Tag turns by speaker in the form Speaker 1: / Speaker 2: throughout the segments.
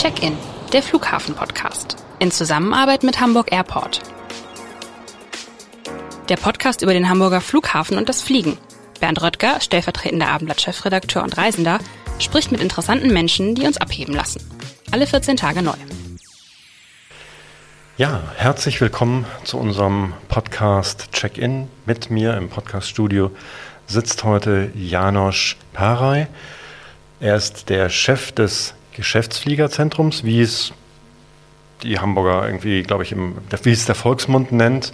Speaker 1: Check-in, der Flughafen-Podcast. In Zusammenarbeit mit Hamburg Airport. Der Podcast über den Hamburger Flughafen und das Fliegen. Bernd Röttger, stellvertretender Abendblatt-Chefredakteur und Reisender, spricht mit interessanten Menschen, die uns abheben lassen. Alle 14 Tage neu.
Speaker 2: Ja, herzlich willkommen zu unserem Podcast Check-in. Mit mir im Podcaststudio sitzt heute Janosch Parey. Er ist der Chef des Geschäftsfliegerzentrums, wie es die Hamburger irgendwie, glaube ich, im, wie es der Volksmund nennt.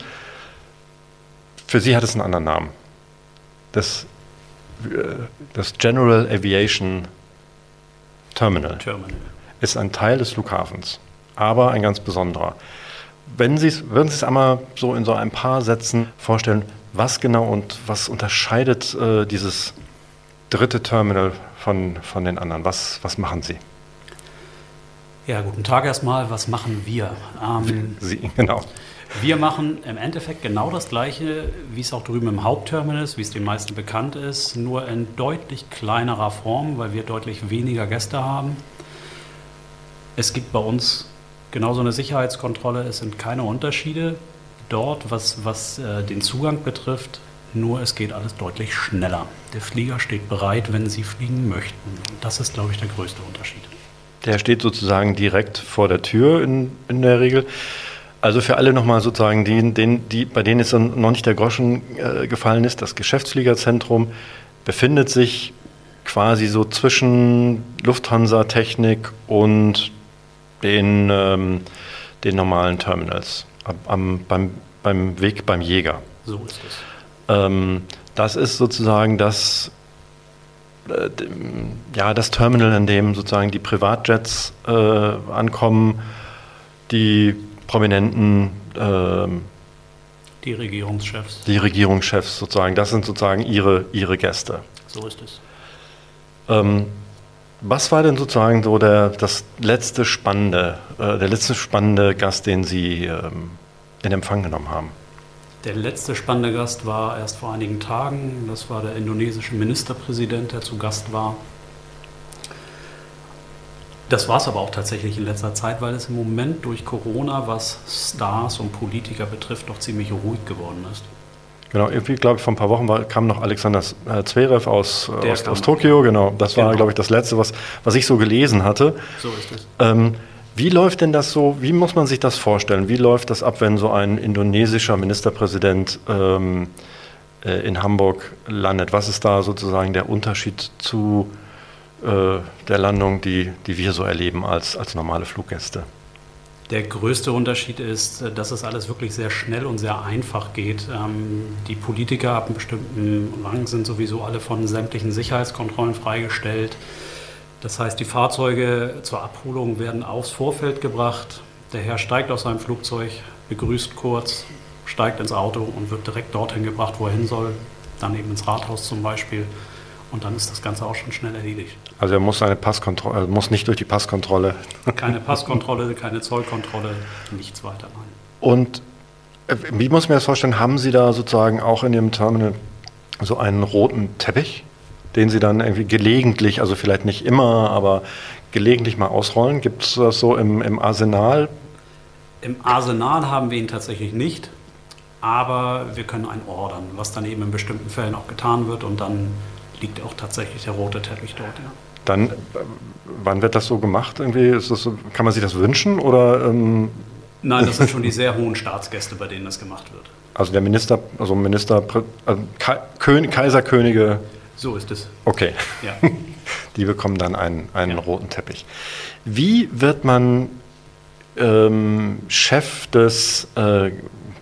Speaker 2: Für sie hat es einen anderen Namen. Das, das General Aviation Terminal, Terminal ist ein Teil des Flughafens, aber ein ganz besonderer. Wenn Sie würden Sie es einmal so in so ein paar Sätzen vorstellen, was genau und was unterscheidet äh, dieses dritte Terminal von, von den anderen? Was, was machen Sie?
Speaker 3: Ja, guten Tag erstmal. Was machen wir?
Speaker 2: Ähm, Sie, genau.
Speaker 3: Wir machen im Endeffekt genau das Gleiche, wie es auch drüben im Hauptterminal ist, wie es den meisten bekannt ist, nur in deutlich kleinerer Form, weil wir deutlich weniger Gäste haben. Es gibt bei uns genauso eine Sicherheitskontrolle, es sind keine Unterschiede dort, was, was äh, den Zugang betrifft, nur es geht alles deutlich schneller. Der Flieger steht bereit, wenn Sie fliegen möchten. Und das ist, glaube ich, der größte Unterschied.
Speaker 2: Der steht sozusagen direkt vor der Tür in, in der Regel. Also für alle nochmal sozusagen, die, den, die, bei denen es noch nicht der Groschen äh, gefallen ist, das Geschäftsfliegerzentrum befindet sich quasi so zwischen Lufthansa-Technik und den, ähm, den normalen Terminals am, beim, beim Weg beim Jäger.
Speaker 3: So ist es.
Speaker 2: Ähm, das ist sozusagen das, ja, das Terminal, in dem sozusagen die Privatjets äh, ankommen, die Prominenten, äh,
Speaker 3: die Regierungschefs.
Speaker 2: Die Regierungschefs sozusagen, das sind sozusagen ihre, ihre Gäste.
Speaker 3: So ist es.
Speaker 2: Ähm, was war denn sozusagen so der, das letzte spannende, äh, der letzte spannende Gast, den Sie ähm, in Empfang genommen haben?
Speaker 3: Der letzte spannende Gast war erst vor einigen Tagen. Das war der indonesische Ministerpräsident, der zu Gast war. Das war es aber auch tatsächlich in letzter Zeit, weil es im Moment durch Corona, was Stars und Politiker betrifft, doch ziemlich ruhig geworden ist.
Speaker 2: Genau, irgendwie, glaube ich, vor ein paar Wochen war, kam noch Alexander äh, Zverev aus, aus, aus, Tokio. Genau, das war, genau. glaube ich, das Letzte, was, was ich so gelesen hatte.
Speaker 3: So ist es.
Speaker 2: Ähm, wie läuft denn das so, wie muss man sich das vorstellen? Wie läuft das ab, wenn so ein indonesischer Ministerpräsident ähm, äh, in Hamburg landet? Was ist da sozusagen der Unterschied zu äh, der Landung, die, die wir so erleben als, als normale Fluggäste?
Speaker 3: Der größte Unterschied ist, äh, dass es alles wirklich sehr schnell und sehr einfach geht. Ähm, die Politiker ab einem bestimmten Rang sind sowieso alle von sämtlichen Sicherheitskontrollen freigestellt. Das heißt, die Fahrzeuge zur Abholung werden aufs Vorfeld gebracht. Der Herr steigt aus seinem Flugzeug, begrüßt kurz, steigt ins Auto und wird direkt dorthin gebracht, wo er hin soll. Dann eben ins Rathaus zum Beispiel. Und dann ist das Ganze auch schon schnell erledigt.
Speaker 2: Also er muss seine Passkontrolle, muss nicht durch die Passkontrolle.
Speaker 3: Keine Passkontrolle, keine Zollkontrolle, nichts weiter. Nein.
Speaker 2: Und äh, wie muss ich mir das vorstellen? Haben Sie da sozusagen auch in Ihrem Terminal so einen roten Teppich, den Sie dann irgendwie gelegentlich, also vielleicht nicht immer, aber gelegentlich mal ausrollen? Gibt es das so im, im Arsenal?
Speaker 3: Im Arsenal haben wir ihn tatsächlich nicht, aber wir können einen ordern, was dann eben in bestimmten Fällen auch getan wird und dann liegt auch tatsächlich der rote Teppich dort, ja.
Speaker 2: Dann, wann wird das so gemacht? Irgendwie so, kann man sich das wünschen oder? Ähm
Speaker 3: Nein, das sind schon die sehr hohen Staatsgäste, bei denen das gemacht wird.
Speaker 2: Also der Minister, also Minister, also Kaiserkönige.
Speaker 3: So ist es.
Speaker 2: Okay.
Speaker 3: Ja.
Speaker 2: Die bekommen dann einen, einen ja. roten Teppich. Wie wird man ähm, Chef des, äh,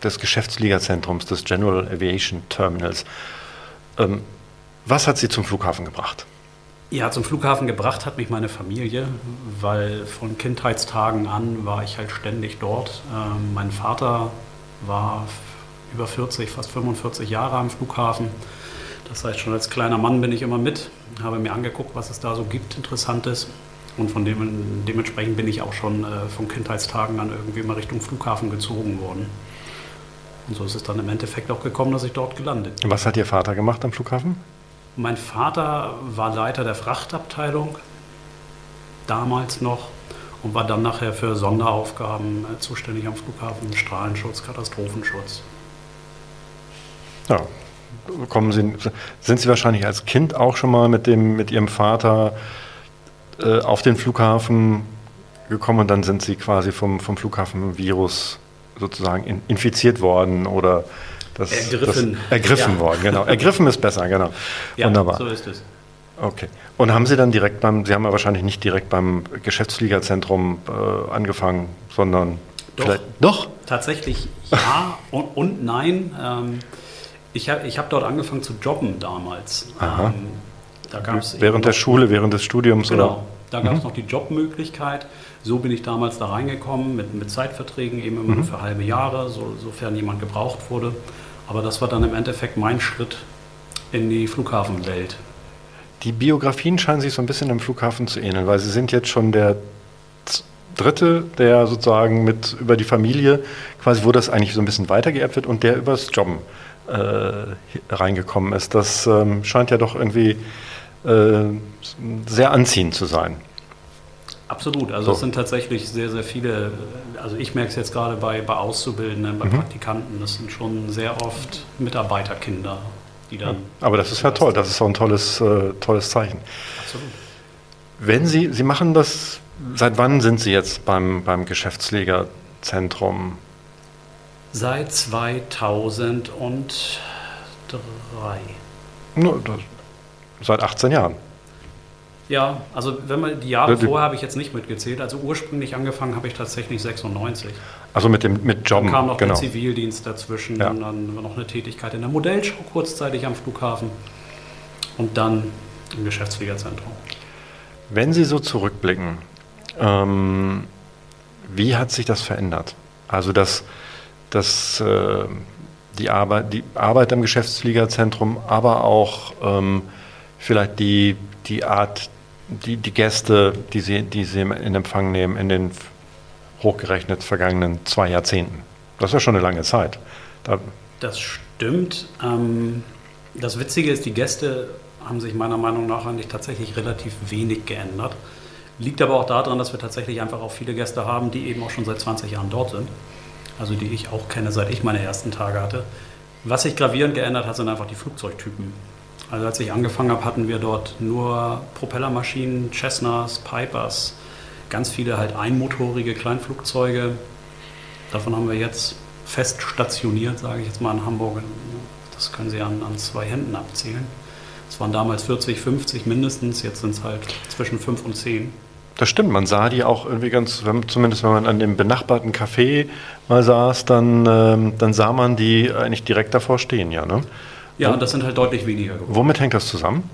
Speaker 2: des Geschäftsligazentrums, des General Aviation Terminals? Ähm, was hat Sie zum Flughafen gebracht?
Speaker 3: Ja, zum Flughafen gebracht hat mich meine Familie, weil von Kindheitstagen an war ich halt ständig dort. Ähm, mein Vater war über 40, fast 45 Jahre am Flughafen. Das heißt, schon als kleiner Mann bin ich immer mit, habe mir angeguckt, was es da so gibt, Interessantes. Und von dem, dementsprechend bin ich auch schon äh, von Kindheitstagen an irgendwie immer Richtung Flughafen gezogen worden. Und so ist es dann im Endeffekt auch gekommen, dass ich dort gelandet
Speaker 2: bin. Was hat Ihr Vater gemacht am Flughafen?
Speaker 3: Mein Vater war Leiter der Frachtabteilung, damals noch. und war dann nachher für Sonderaufgaben äh, zuständig am Flughafen, Strahlenschutz, Katastrophenschutz.
Speaker 2: Ja, kommen Sie, sind Sie wahrscheinlich als Kind auch schon mal mit, dem, mit Ihrem Vater äh, auf den Flughafen gekommen und dann sind Sie quasi vom, vom Flughafenvirus sozusagen in, infiziert worden oder das,
Speaker 3: ergriffen,
Speaker 2: das, ergriffen ja. worden, genau. Ergriffen ist besser, genau.
Speaker 3: Ja, Wunderbar. so ist es.
Speaker 2: Okay. Und haben Sie dann direkt beim, Sie haben ja wahrscheinlich nicht direkt beim Geschäftsfliegerzentrum äh, angefangen, sondern
Speaker 3: doch, vielleicht. Doch? Tatsächlich ja und, und nein. Ähm, ich habe ich hab dort angefangen zu jobben damals.
Speaker 2: Aha. Ähm, da gab's während der Schule, während des Studiums
Speaker 3: genau,
Speaker 2: oder?
Speaker 3: Da gab es mhm. noch die Jobmöglichkeit. So bin ich damals da reingekommen mit, mit Zeitverträgen, eben immer mhm. für halbe Jahre, so, sofern jemand gebraucht wurde. Aber das war dann im Endeffekt mein Schritt in die Flughafenwelt.
Speaker 2: Die Biografien scheinen sich so ein bisschen im Flughafen zu ähneln, weil Sie sind jetzt schon der Dritte, der sozusagen mit über die Familie, quasi wo das eigentlich so ein bisschen weitergeerbt wird und der übers Jobben äh, reingekommen ist. Das ähm, scheint ja doch irgendwie äh, sehr anziehend zu sein.
Speaker 3: Absolut, also so. es sind tatsächlich sehr, sehr viele, also ich merke es jetzt gerade bei, bei Auszubildenden, bei mhm. Praktikanten, das sind schon sehr oft Mitarbeiterkinder, die dann.
Speaker 2: Aber das ist ja toll, das ist auch ein tolles, äh, tolles Zeichen. Absolut. Wenn Sie, Sie machen das, seit wann sind Sie jetzt beim, beim Geschäftslegerzentrum?
Speaker 3: Seit 2003.
Speaker 2: No, das, seit 18 Jahren.
Speaker 3: Ja, also wenn man die Jahre die, vorher habe ich jetzt nicht mitgezählt. Also ursprünglich angefangen habe ich tatsächlich 96.
Speaker 2: Also mit dem mit Jobben.
Speaker 3: Dann kam noch genau. der Zivildienst dazwischen, ja. dann noch eine Tätigkeit in der Modellschau kurzzeitig am Flughafen und dann im Geschäftsfliegerzentrum.
Speaker 2: Wenn Sie so zurückblicken, ähm, wie hat sich das verändert? Also das, das, äh, die, Arbeit, die Arbeit im Geschäftsfliegerzentrum, aber auch ähm, vielleicht die, die Art die, die Gäste, die Sie, die Sie in Empfang nehmen in den hochgerechnet vergangenen zwei Jahrzehnten. Das ist ja schon eine lange Zeit.
Speaker 3: Da das stimmt. Ähm, das Witzige ist, die Gäste haben sich meiner Meinung nach eigentlich tatsächlich relativ wenig geändert. Liegt aber auch daran, dass wir tatsächlich einfach auch viele Gäste haben, die eben auch schon seit 20 Jahren dort sind. Also die ich auch kenne, seit ich meine ersten Tage hatte. Was sich gravierend geändert hat, sind einfach die Flugzeugtypen. Also als ich angefangen habe, hatten wir dort nur Propellermaschinen, Cessnas, Pipers, ganz viele halt einmotorige Kleinflugzeuge. Davon haben wir jetzt fest stationiert, sage ich jetzt mal in Hamburg. Das können Sie an, an zwei Händen abzählen. Es waren damals 40, 50 mindestens, jetzt sind es halt zwischen 5 und 10.
Speaker 2: Das stimmt, man sah die auch irgendwie ganz, zumindest wenn man an dem benachbarten Café mal saß, dann, ähm, dann sah man die eigentlich direkt davor stehen, ja. Ne?
Speaker 3: Ja, und das sind halt deutlich weniger
Speaker 2: geworden. Womit hängt das zusammen?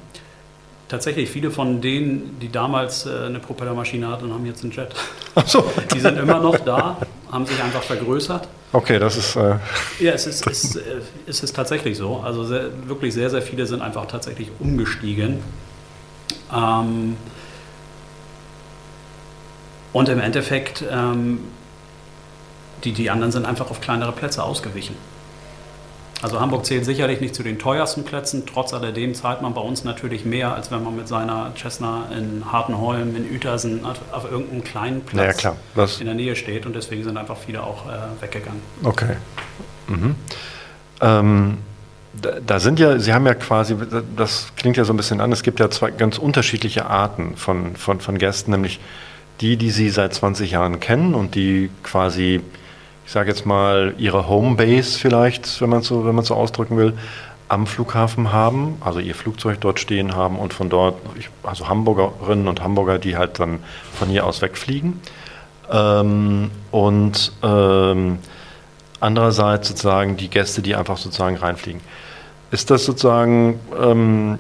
Speaker 3: Tatsächlich, viele von denen, die damals äh, eine Propellermaschine hatten, haben jetzt einen Jet. Ach so. Die sind immer noch da, haben sich einfach vergrößert.
Speaker 2: Okay, das ist. Äh,
Speaker 3: ja, es ist, ist, äh, es ist tatsächlich so. Also sehr, wirklich sehr, sehr viele sind einfach tatsächlich umgestiegen. Ähm, und im Endeffekt, ähm, die, die anderen sind einfach auf kleinere Plätze ausgewichen. Also Hamburg zählt sicherlich nicht zu den teuersten Plätzen. Trotz alledem zahlt man bei uns natürlich mehr, als wenn man mit seiner Cessna in Hartenholm, in Uetersen auf, auf irgendeinem kleinen Platz
Speaker 2: ja,
Speaker 3: in der Nähe steht. Und deswegen sind einfach viele auch äh, weggegangen.
Speaker 2: Okay. Mhm. Ähm, da, da, sind ja, Sie haben ja quasi, das klingt ja so ein bisschen an, es gibt ja zwei ganz unterschiedliche Arten von, von, von Gästen, nämlich die, die Sie seit 20 Jahren kennen und die quasi ich sage jetzt mal, ihre Homebase vielleicht, wenn man so, wenn man so ausdrücken will, am Flughafen haben, also ihr Flugzeug dort stehen haben und von dort, also Hamburgerinnen und Hamburger, die halt dann von hier aus wegfliegen. Ähm, und ähm, andererseits sozusagen die Gäste, die einfach sozusagen reinfliegen. Ist das sozusagen ähm,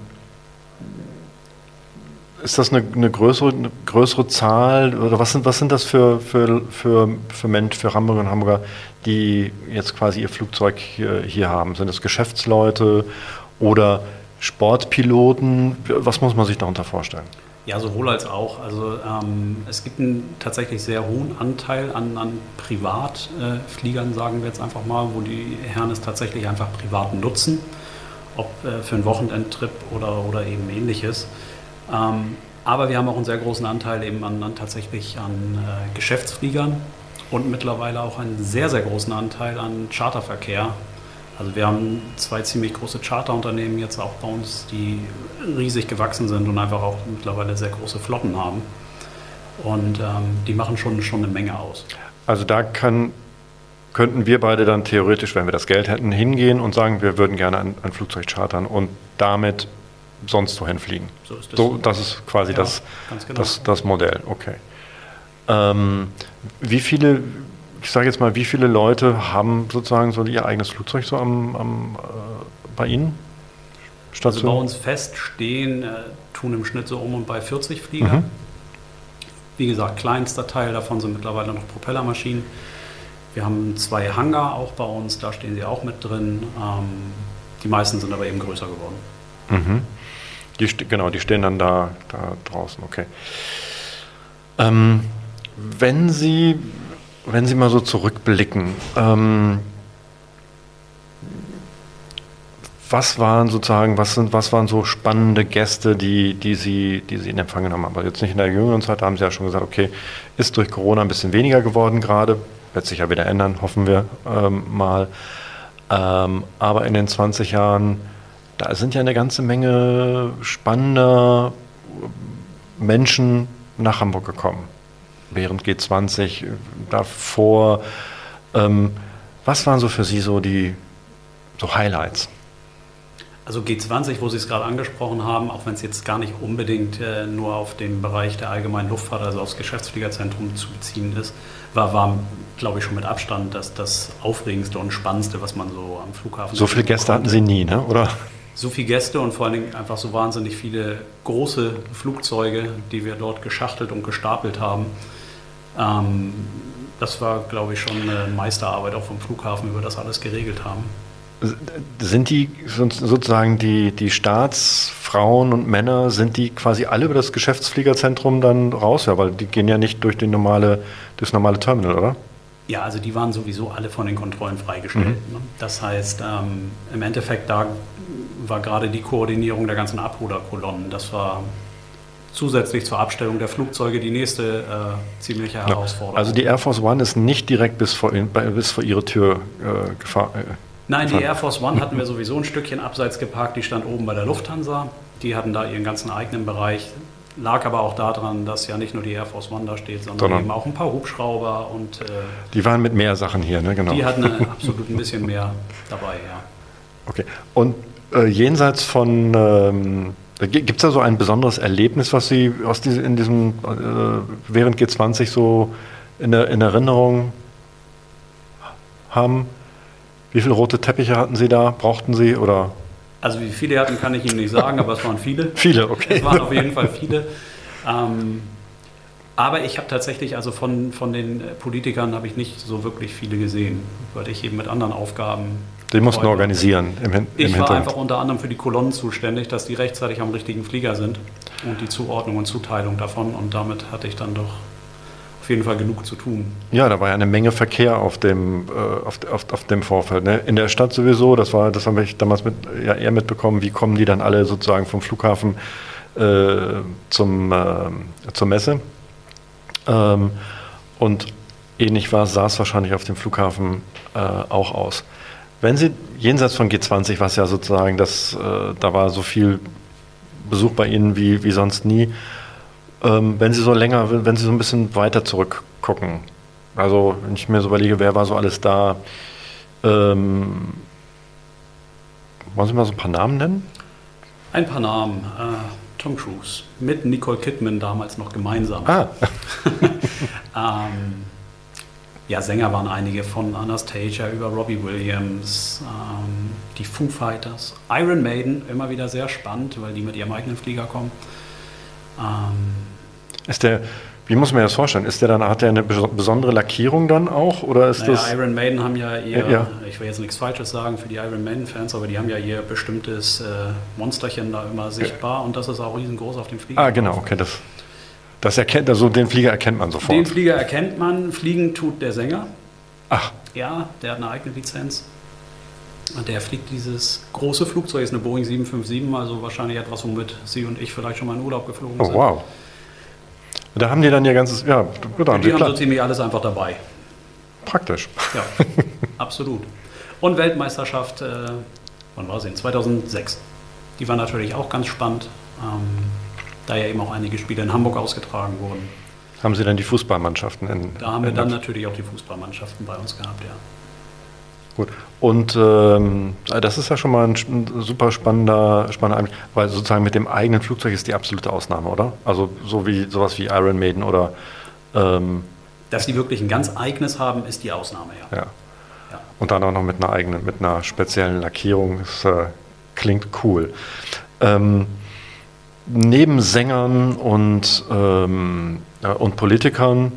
Speaker 2: ist das eine, eine, größere, eine, größere, Zahl oder was sind, was sind das für, für, für, für Menschen, für Hamburger und Hamburger, die jetzt quasi ihr Flugzeug hier, hier haben? Sind das Geschäftsleute oder Sportpiloten? Was muss man sich darunter vorstellen?
Speaker 3: Ja, sowohl als auch. Also ähm, es gibt einen tatsächlich sehr hohen Anteil an, an Privatfliegern, äh, sagen wir jetzt einfach mal, wo die Herren es tatsächlich einfach privat nutzen, ob äh, für einen Wochenendtrip oder, oder eben ähnliches. Ähm, Aber wir haben auch einen sehr großen Anteil eben an, an tatsächlich an äh, Geschäftsfliegern und mittlerweile auch einen sehr, sehr großen Anteil an Charterverkehr. Also wir haben zwei ziemlich große Charterunternehmen jetzt auch bei uns, die riesig gewachsen sind und einfach auch mittlerweile sehr große Flotten haben. Und ähm, die machen schon, schon eine Menge aus.
Speaker 2: Also da kann, könnten wir beide dann theoretisch, wenn wir das Geld hätten, hingehen und sagen, wir würden gerne ein, ein Flugzeug chartern und damit sonst wohin fliegen. So ist das. So, das ist quasi ja, das, genau. das, das Modell, okay. Ähm, wie viele, ich sage jetzt mal, wie viele Leute haben sozusagen so ihr eigenes Flugzeug so am, am äh, bei Ihnen?
Speaker 3: Also bei uns feststehen, äh, tun im Schnitt so um und bei 40 Flieger. Mhm. Wie gesagt, kleinster Teil davon sind mittlerweile noch Propellermaschinen. Wir haben zwei Hangar auch bei uns, da stehen sie auch mit drin. Ähm, die meisten sind aber eben größer geworden.
Speaker 2: Mhm. Die, genau, die stehen dann da, da draußen, okay. Ähm, wenn Sie, wenn Sie mal so zurückblicken, ähm, was waren sozusagen, was sind, was waren so spannende Gäste, die, die Sie, die Sie in Empfang genommen haben? Also jetzt nicht in der jüngeren Zeit, da haben Sie ja schon gesagt, okay, ist durch Corona ein bisschen weniger geworden gerade, wird sich ja wieder ändern, hoffen wir ähm, mal. Ähm, aber in den 20 Jahren, da sind ja eine ganze Menge spannender Menschen nach Hamburg gekommen. Während G20, davor. Ähm, was waren so für Sie so die so Highlights?
Speaker 3: Also G20, wo Sie es gerade angesprochen haben, auch wenn es jetzt gar nicht unbedingt äh, nur auf den Bereich der allgemeinen Luftfahrt, also aufs Geschäftsfliegerzentrum zu beziehen ist, war, war glaube ich, schon mit Abstand das, das Aufregendste und Spannendste, was man so am Flughafen.
Speaker 2: So viele Gäste hatten Sie nie, ne? oder?
Speaker 3: So viele Gäste und vor allen Dingen einfach so wahnsinnig viele große Flugzeuge, die wir dort geschachtelt und gestapelt haben. Ähm, das war, glaube ich, schon eine Meisterarbeit auch vom Flughafen, wie wir das alles geregelt haben.
Speaker 2: Sind die sozusagen die, die Staatsfrauen und Männer, sind die quasi alle über das Geschäftsfliegerzentrum dann raus? Ja, weil die gehen ja nicht durch normale, das normale Terminal, oder?
Speaker 3: Ja, also die waren sowieso alle von den Kontrollen freigestellt. Mhm. Ne? Das heißt, ähm, im Endeffekt da war gerade die Koordinierung der ganzen Abholerkolonnen. Das war zusätzlich zur Abstellung der Flugzeuge die nächste äh, ziemliche Herausforderung.
Speaker 2: Also die Air Force One ist nicht direkt bis vor, bis vor ihre Tür äh, gefahren? Äh,
Speaker 3: Nein, die Air Force One hatten wir sowieso ein Stückchen abseits geparkt. Die stand oben bei der Lufthansa. Die hatten da ihren ganzen eigenen Bereich. Lag aber auch daran, dass ja nicht nur die Air Force One da steht, sondern, sondern eben auch ein paar Hubschrauber und. Äh,
Speaker 2: die waren mit mehr Sachen hier, ne?
Speaker 3: Genau. Die hatten absolut ein bisschen mehr dabei, ja.
Speaker 2: Okay. Und äh, jenseits von, ähm, gibt es da so ein besonderes Erlebnis, was Sie aus diese, in diesem, äh, während G20 so in, der, in Erinnerung haben? Wie viele rote Teppiche hatten Sie da? Brauchten Sie oder?
Speaker 3: Also wie viele hatten, kann ich Ihnen nicht sagen, aber es waren viele.
Speaker 2: viele, okay.
Speaker 3: Es waren auf jeden Fall viele. Ähm, aber ich habe tatsächlich, also von, von den Politikern habe ich nicht so wirklich viele gesehen, weil ich eben mit anderen Aufgaben
Speaker 2: die mussten organisieren
Speaker 3: im, im Ich war einfach unter anderem für die Kolonnen zuständig, dass die rechtzeitig am richtigen Flieger sind und die Zuordnung und Zuteilung davon. Und damit hatte ich dann doch auf jeden Fall genug zu tun.
Speaker 2: Ja, da war ja eine Menge Verkehr auf dem, äh, auf, auf, auf, dem Vorfeld. Ne? In der Stadt sowieso, das war, das habe ich damals mit, ja, eher mitbekommen, wie kommen die dann alle sozusagen vom Flughafen äh, zum, äh, zur Messe. Ähm, und ähnlich war, sah es wahrscheinlich auf dem Flughafen äh, auch aus. Wenn Sie jenseits von G20, was ja sozusagen das, äh, da war so viel Besuch bei Ihnen wie, wie sonst nie, ähm, wenn Sie so länger, wenn Sie so ein bisschen weiter zurückgucken, also wenn ich mir so überlege, wer war so alles da, ähm, wollen Sie mal so ein paar Namen nennen?
Speaker 3: Ein paar Namen. Äh, Tom Cruise mit Nicole Kidman damals noch gemeinsam.
Speaker 2: Ah.
Speaker 3: ähm, ja, Sänger waren einige von Anastasia über Robbie Williams, ähm, die Foo Fighters, Iron Maiden, immer wieder sehr spannend, weil die mit ihrem eigenen Flieger kommen.
Speaker 2: Ähm, ist der, wie muss man das vorstellen? Ist der dann, hat der eine besondere Lackierung dann auch? Oder ist
Speaker 3: naja,
Speaker 2: das
Speaker 3: Iron Maiden haben ja ihr, ja. ich will jetzt nichts Falsches sagen für die Iron Maiden-Fans, aber die haben ja ihr bestimmtes äh, Monsterchen da immer sichtbar ja. und das ist auch riesengroß auf dem Flieger.
Speaker 2: Ah, genau, okay, das. Das erkennt, also den Flieger erkennt man sofort.
Speaker 3: Den Flieger erkennt man. Fliegen tut der Sänger.
Speaker 2: Ach.
Speaker 3: Ja, der hat eine eigene Lizenz. Der fliegt dieses große Flugzeug, ist eine Boeing 757, also wahrscheinlich etwas, womit Sie und ich vielleicht schon mal in Urlaub geflogen
Speaker 2: Oh,
Speaker 3: sind.
Speaker 2: wow. Da haben die dann ihr ganzes, ja, gut, haben
Speaker 3: Die
Speaker 2: sie
Speaker 3: haben so ziemlich alles einfach dabei.
Speaker 2: Praktisch.
Speaker 3: Ja, absolut. Und Weltmeisterschaft, äh, wann war sie? 2006. Die war natürlich auch ganz spannend, ähm, da ja eben auch einige Spiele in Hamburg ausgetragen wurden.
Speaker 2: Haben sie dann die Fußballmannschaften in.
Speaker 3: Da haben wir
Speaker 2: in
Speaker 3: dann natürlich auch die Fußballmannschaften bei uns gehabt, ja.
Speaker 2: Gut. Und ähm, das ist ja schon mal ein, super spannender, spannender Einblick, weil sozusagen mit dem eigenen Flugzeug ist die absolute Ausnahme, oder? Also so wie sowas wie Iron Maiden oder ähm,
Speaker 3: Dass sie wirklich ein ganz eigenes haben, ist die Ausnahme, ja.
Speaker 2: ja.
Speaker 3: Ja.
Speaker 2: Und dann auch noch mit einer eigenen, mit einer speziellen Lackierung. Das äh, klingt cool. Ähm, neben Sängern und, ähm, äh, und Politikern,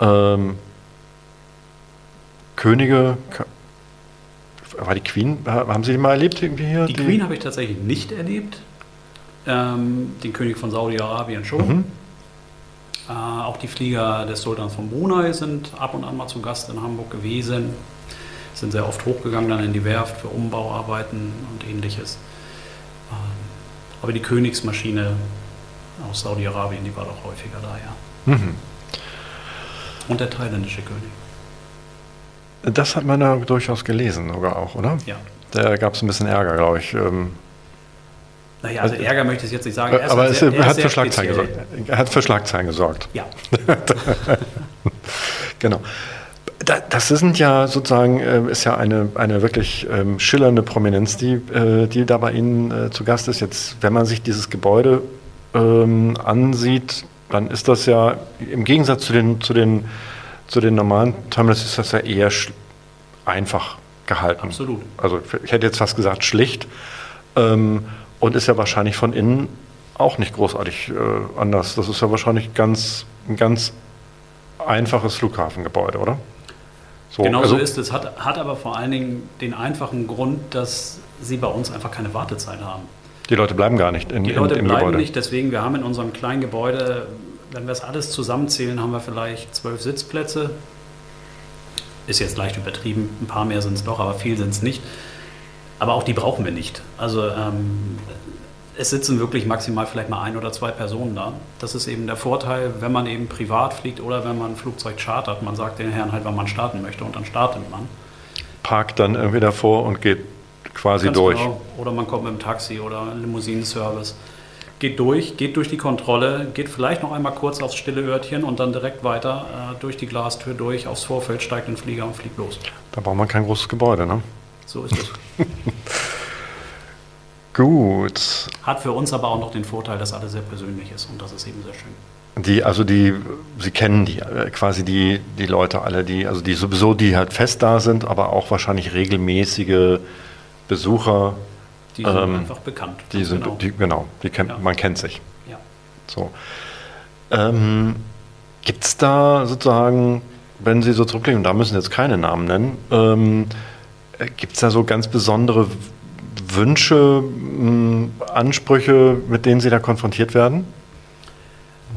Speaker 2: ähm, Könige, war die Queen, ha- haben Sie die mal erlebt irgendwie hier?
Speaker 3: Die Queen habe ich tatsächlich nicht erlebt. Ähm, den König von Saudi-Arabien schon.
Speaker 2: Mhm.
Speaker 3: Äh, auch die Flieger des Sultans von Brunei sind ab und an mal zu Gast in Hamburg gewesen. Sind sehr oft hochgegangen dann in die Werft für Umbauarbeiten und ähnliches. Ähm, aber die Königsmaschine aus Saudi-Arabien, die war doch häufiger da, ja.
Speaker 2: Mhm.
Speaker 3: Und der thailändische König.
Speaker 2: Das hat man da durchaus gelesen, sogar auch, oder?
Speaker 3: Ja.
Speaker 2: Da gab es ein bisschen Ärger, glaube ich. Ähm,
Speaker 3: Naja, also Ärger möchte ich jetzt nicht sagen. Er ist
Speaker 2: aber es
Speaker 3: sehr- er
Speaker 2: hat für Schlagzeilen gesorgt. Er hat für Schlagzeilen gesorgt.
Speaker 3: Ja,
Speaker 2: Genau. Da, das sind ja sozusagen, äh, ist ja eine, eine wirklich ähm, schillernde Prominenz, die, äh, die da bei Ihnen äh, zu Gast ist. Jetzt, wenn man sich dieses Gebäude ähm, ansieht, dann ist das ja im Gegensatz zu den, zu den, zu den normalen Terminals ist das ja eher einfach gehalten.
Speaker 3: absolut.
Speaker 2: Also ich hätte jetzt fast gesagt schlicht ähm, und ist ja wahrscheinlich von innen auch nicht großartig äh, anders. Das ist ja wahrscheinlich ganz, ein ganz einfaches Flughafengebäude, oder? So,
Speaker 3: genau
Speaker 2: also,
Speaker 3: so ist es. Hat, hat aber vor allen Dingen den einfachen Grund, dass sie bei uns einfach keine Wartezeit haben.
Speaker 2: Die Leute bleiben gar nicht in,
Speaker 3: Die
Speaker 2: in,
Speaker 3: Leute
Speaker 2: im
Speaker 3: bleiben
Speaker 2: Gebäude.
Speaker 3: nicht, deswegen, wir haben in unserem kleinen Gebäude, wenn wir es alles zusammenzählen, haben wir vielleicht zwölf Sitzplätze. Ist jetzt leicht übertrieben, ein paar mehr sind es doch, aber viel sind es nicht. Aber auch die brauchen wir nicht. Also ähm, es sitzen wirklich maximal vielleicht mal ein oder zwei Personen da. Das ist eben der Vorteil, wenn man eben privat fliegt oder wenn man ein Flugzeug chartert. Man sagt den Herren halt, wann man starten möchte und dann startet man.
Speaker 2: Parkt dann irgendwie davor und geht quasi
Speaker 3: Ganz
Speaker 2: durch.
Speaker 3: Genau. Oder man kommt mit dem Taxi oder Limousinenservice. Geht durch, geht durch die Kontrolle, geht vielleicht noch einmal kurz aufs stille Örtchen und dann direkt weiter äh, durch die Glastür durch, aufs Vorfeld, steigt in den Flieger und fliegt los.
Speaker 2: Da braucht man kein großes Gebäude, ne?
Speaker 3: So ist es.
Speaker 2: Gut.
Speaker 3: Hat für uns aber auch noch den Vorteil, dass alles sehr persönlich ist und das ist eben sehr schön.
Speaker 2: Die, also die, Sie kennen die, äh, quasi die, die Leute alle, die, also die sowieso, die halt fest da sind, aber auch wahrscheinlich regelmäßige Besucher,
Speaker 3: Die sind
Speaker 2: Ähm,
Speaker 3: einfach bekannt.
Speaker 2: die sind,
Speaker 3: genau.
Speaker 2: die, genau, die kennt,
Speaker 3: Ja.
Speaker 2: man kennt sich.
Speaker 3: ja.
Speaker 2: So. Ähm, Gibt es da sozusagen, wenn Sie so zurückblicken, da müssen Sie jetzt keine Namen nennen, ähm, gibt es da so ganz besondere Wünsche, mh, Ansprüche, mit denen Sie da konfrontiert werden?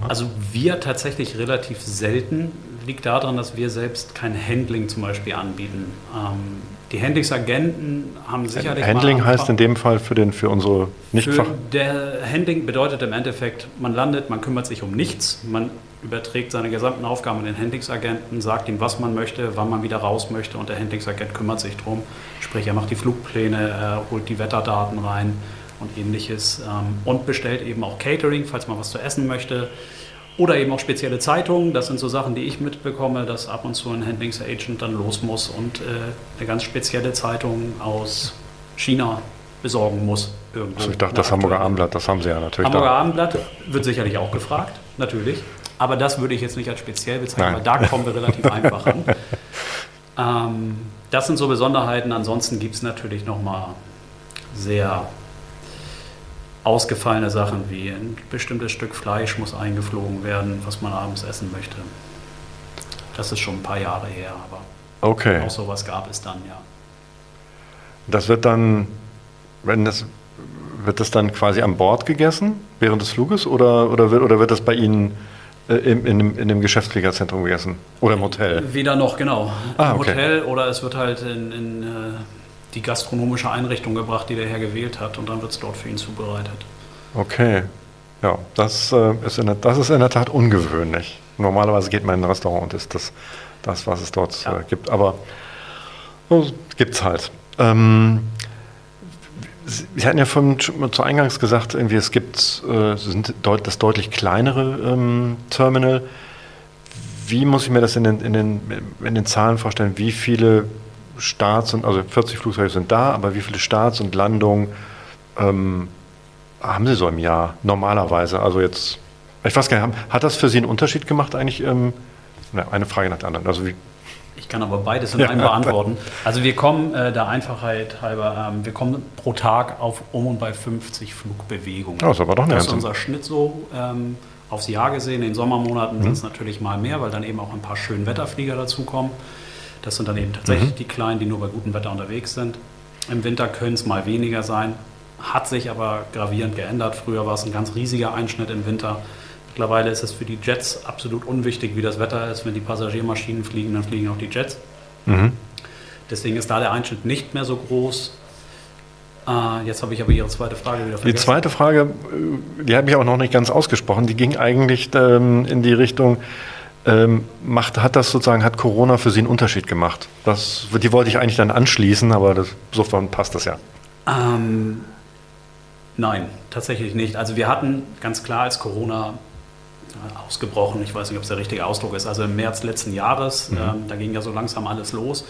Speaker 3: Also wir tatsächlich relativ selten. Liegt daran, dass wir selbst kein Handling zum Beispiel anbieten. Ähm, die Handlingsagenten haben sicherlich
Speaker 2: Handling heißt in dem Fall für, den, für unsere Nichtfach.
Speaker 3: Für der Handling bedeutet im Endeffekt, man landet, man kümmert sich um nichts, man überträgt seine gesamten Aufgaben an den Handlingsagenten, sagt ihm, was man möchte, wann man wieder raus möchte und der Handlingsagent kümmert sich drum. Sprich, er macht die Flugpläne, er holt die Wetterdaten rein und ähnliches ähm, und bestellt eben auch Catering, falls man was zu essen möchte. Oder eben auch spezielle Zeitungen. Das sind so Sachen, die ich mitbekomme, dass ab und zu ein Handlingsagent dann los muss und äh, eine ganz spezielle Zeitung aus China besorgen muss. Irgendwo.
Speaker 2: Also ich dachte, das Hamburger. Abendblatt, das haben Sie ja natürlich
Speaker 3: Hamburger
Speaker 2: da.
Speaker 3: Abendblatt wird sicherlich auch gefragt, natürlich. Aber das würde ich jetzt nicht als speziell bezeichnen,
Speaker 2: Nein.
Speaker 3: weil da kommen wir relativ einfach an. Ähm, das sind so Besonderheiten. Ansonsten gibt es natürlich nochmal sehr ausgefallene Sachen wie ein bestimmtes Stück Fleisch muss eingeflogen werden, was man abends essen möchte. Das ist schon ein paar Jahre her, aber
Speaker 2: Okay.
Speaker 3: auch sowas gab es dann, ja.
Speaker 2: Das wird dann, wenn das, wird das dann quasi an Bord gegessen während des Fluges oder, oder, wird, oder wird das bei Ihnen äh, in, in, dem, in dem Geschäftsfliegerzentrum gegessen? Oder im Hotel?
Speaker 3: Weder noch, genau.
Speaker 2: Ah,
Speaker 3: Im
Speaker 2: okay.
Speaker 3: Hotel oder es wird halt in, in äh, die gastronomische Einrichtung gebracht, die der Herr gewählt hat und dann wird es dort für ihn zubereitet.
Speaker 2: Okay, ja, das, äh, ist in der, das ist in der Tat ungewöhnlich. Normalerweise geht man in ein Restaurant und isst das, das was es dort ja. äh, gibt, aber oh, gibt es halt. Ähm, Sie hatten ja von, zu Eingangs gesagt, irgendwie es gibt äh, sind deut, das deutlich kleinere ähm, Terminal. Wie muss ich mir das in den, in, den, in den Zahlen vorstellen? Wie viele Starts und also 40 Flugzeuge sind da, aber wie viele Starts und Landungen ähm, haben Sie so im Jahr normalerweise? Also jetzt, ich weiß gar nicht, hat das für Sie einen Unterschied gemacht eigentlich? Ähm, eine Frage nach der anderen. Also wie,
Speaker 3: ich kann aber beides in einem beantworten. Also wir kommen äh, der Einfachheit halber, ähm, wir kommen pro Tag auf um und bei 50 Flugbewegungen.
Speaker 2: Ja, das ist aber doch eine
Speaker 3: Das ist unser Schnitt so ähm, aufs Jahr gesehen. In den Sommermonaten mhm. sind es natürlich mal mehr, weil dann eben auch ein paar schöne Wetterflieger dazukommen. Das sind dann eben tatsächlich mhm. die Kleinen, die nur bei gutem Wetter unterwegs sind. Im Winter können es mal weniger sein, hat sich aber gravierend geändert. Früher war es ein ganz riesiger Einschnitt im Winter. Mittlerweile ist es für die Jets absolut unwichtig, wie das Wetter ist. Wenn die Passagiermaschinen fliegen, dann fliegen auch die Jets. Mhm. Deswegen ist da der Einschnitt nicht mehr so groß. Äh, jetzt habe ich aber Ihre zweite Frage wieder
Speaker 2: vergessen. Die zweite Frage, äh, die habe ich auch noch nicht ganz ausgesprochen. Die ging eigentlich ähm, in die Richtung, ähm, macht, hat das sozusagen, hat Corona für Sie einen Unterschied gemacht? Das, die wollte ich eigentlich dann anschließen, aber das, sofort passt das ja.
Speaker 3: Ähm, nein, tatsächlich nicht. Also wir hatten ganz klar, als Corona ausgebrochen. Ich weiß nicht, ob es der richtige Ausdruck ist. Also im März letzten Jahres, mhm. ähm, da ging ja so langsam alles los.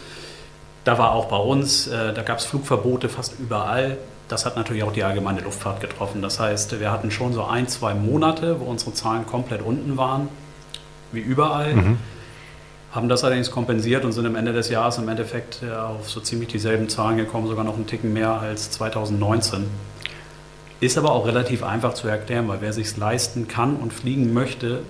Speaker 3: Da war auch bei uns, äh, da gab es Flugverbote fast überall. Das hat natürlich auch die allgemeine Luftfahrt getroffen. Das heißt, wir hatten schon so ein, zwei Monate, wo unsere Zahlen komplett unten waren, wie überall. Mhm. Haben das allerdings kompensiert und sind am Ende des Jahres im Endeffekt äh, auf so ziemlich dieselben Zahlen gekommen, sogar noch einen Ticken mehr als 2019. Ist aber auch relativ einfach zu erklären, weil wer sich leisten kann und fliegen möchte,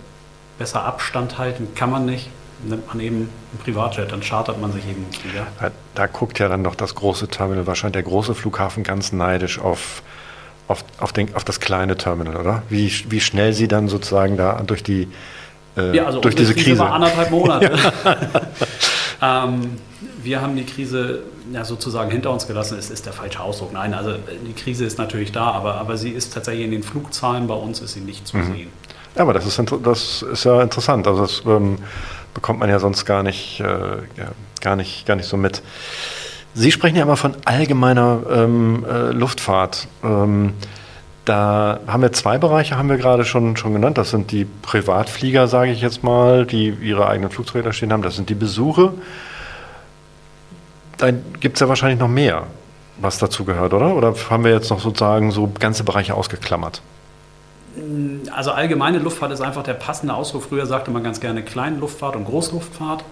Speaker 3: besser Abstand halten kann man nicht. Nimmt man eben einen Privatjet, dann chartert man sich eben einen Flieger.
Speaker 2: Da guckt ja dann doch das große Terminal, wahrscheinlich der große Flughafen, ganz neidisch auf, auf, auf, den, auf das kleine Terminal, oder? Wie, wie schnell sie dann sozusagen da durch die
Speaker 3: äh, ja, also durch diese Krise. Krise war anderthalb Monate. ähm, wir haben die Krise ja, sozusagen hinter uns gelassen, ist, ist der falsche Ausdruck. Nein, also die Krise ist natürlich da, aber, aber sie ist tatsächlich in den Flugzahlen bei uns ist sie nicht zu mhm. sehen.
Speaker 2: Ja, aber das ist, das ist ja interessant. Also das ähm, bekommt man ja sonst gar nicht, äh, ja, gar, nicht, gar nicht so mit. Sie sprechen ja immer von allgemeiner ähm, äh, Luftfahrt. Ähm, da haben wir zwei Bereiche, haben wir gerade schon, schon genannt. Das sind die Privatflieger, sage ich jetzt mal, die ihre eigenen Flugzeuge stehen haben. Das sind die Besuche da gibt es ja wahrscheinlich noch mehr, was dazu gehört, oder? Oder haben wir jetzt noch sozusagen so ganze Bereiche ausgeklammert?
Speaker 3: Also allgemeine Luftfahrt ist einfach der passende Ausdruck. Früher sagte man ganz gerne Kleinluftfahrt und Großluftfahrt.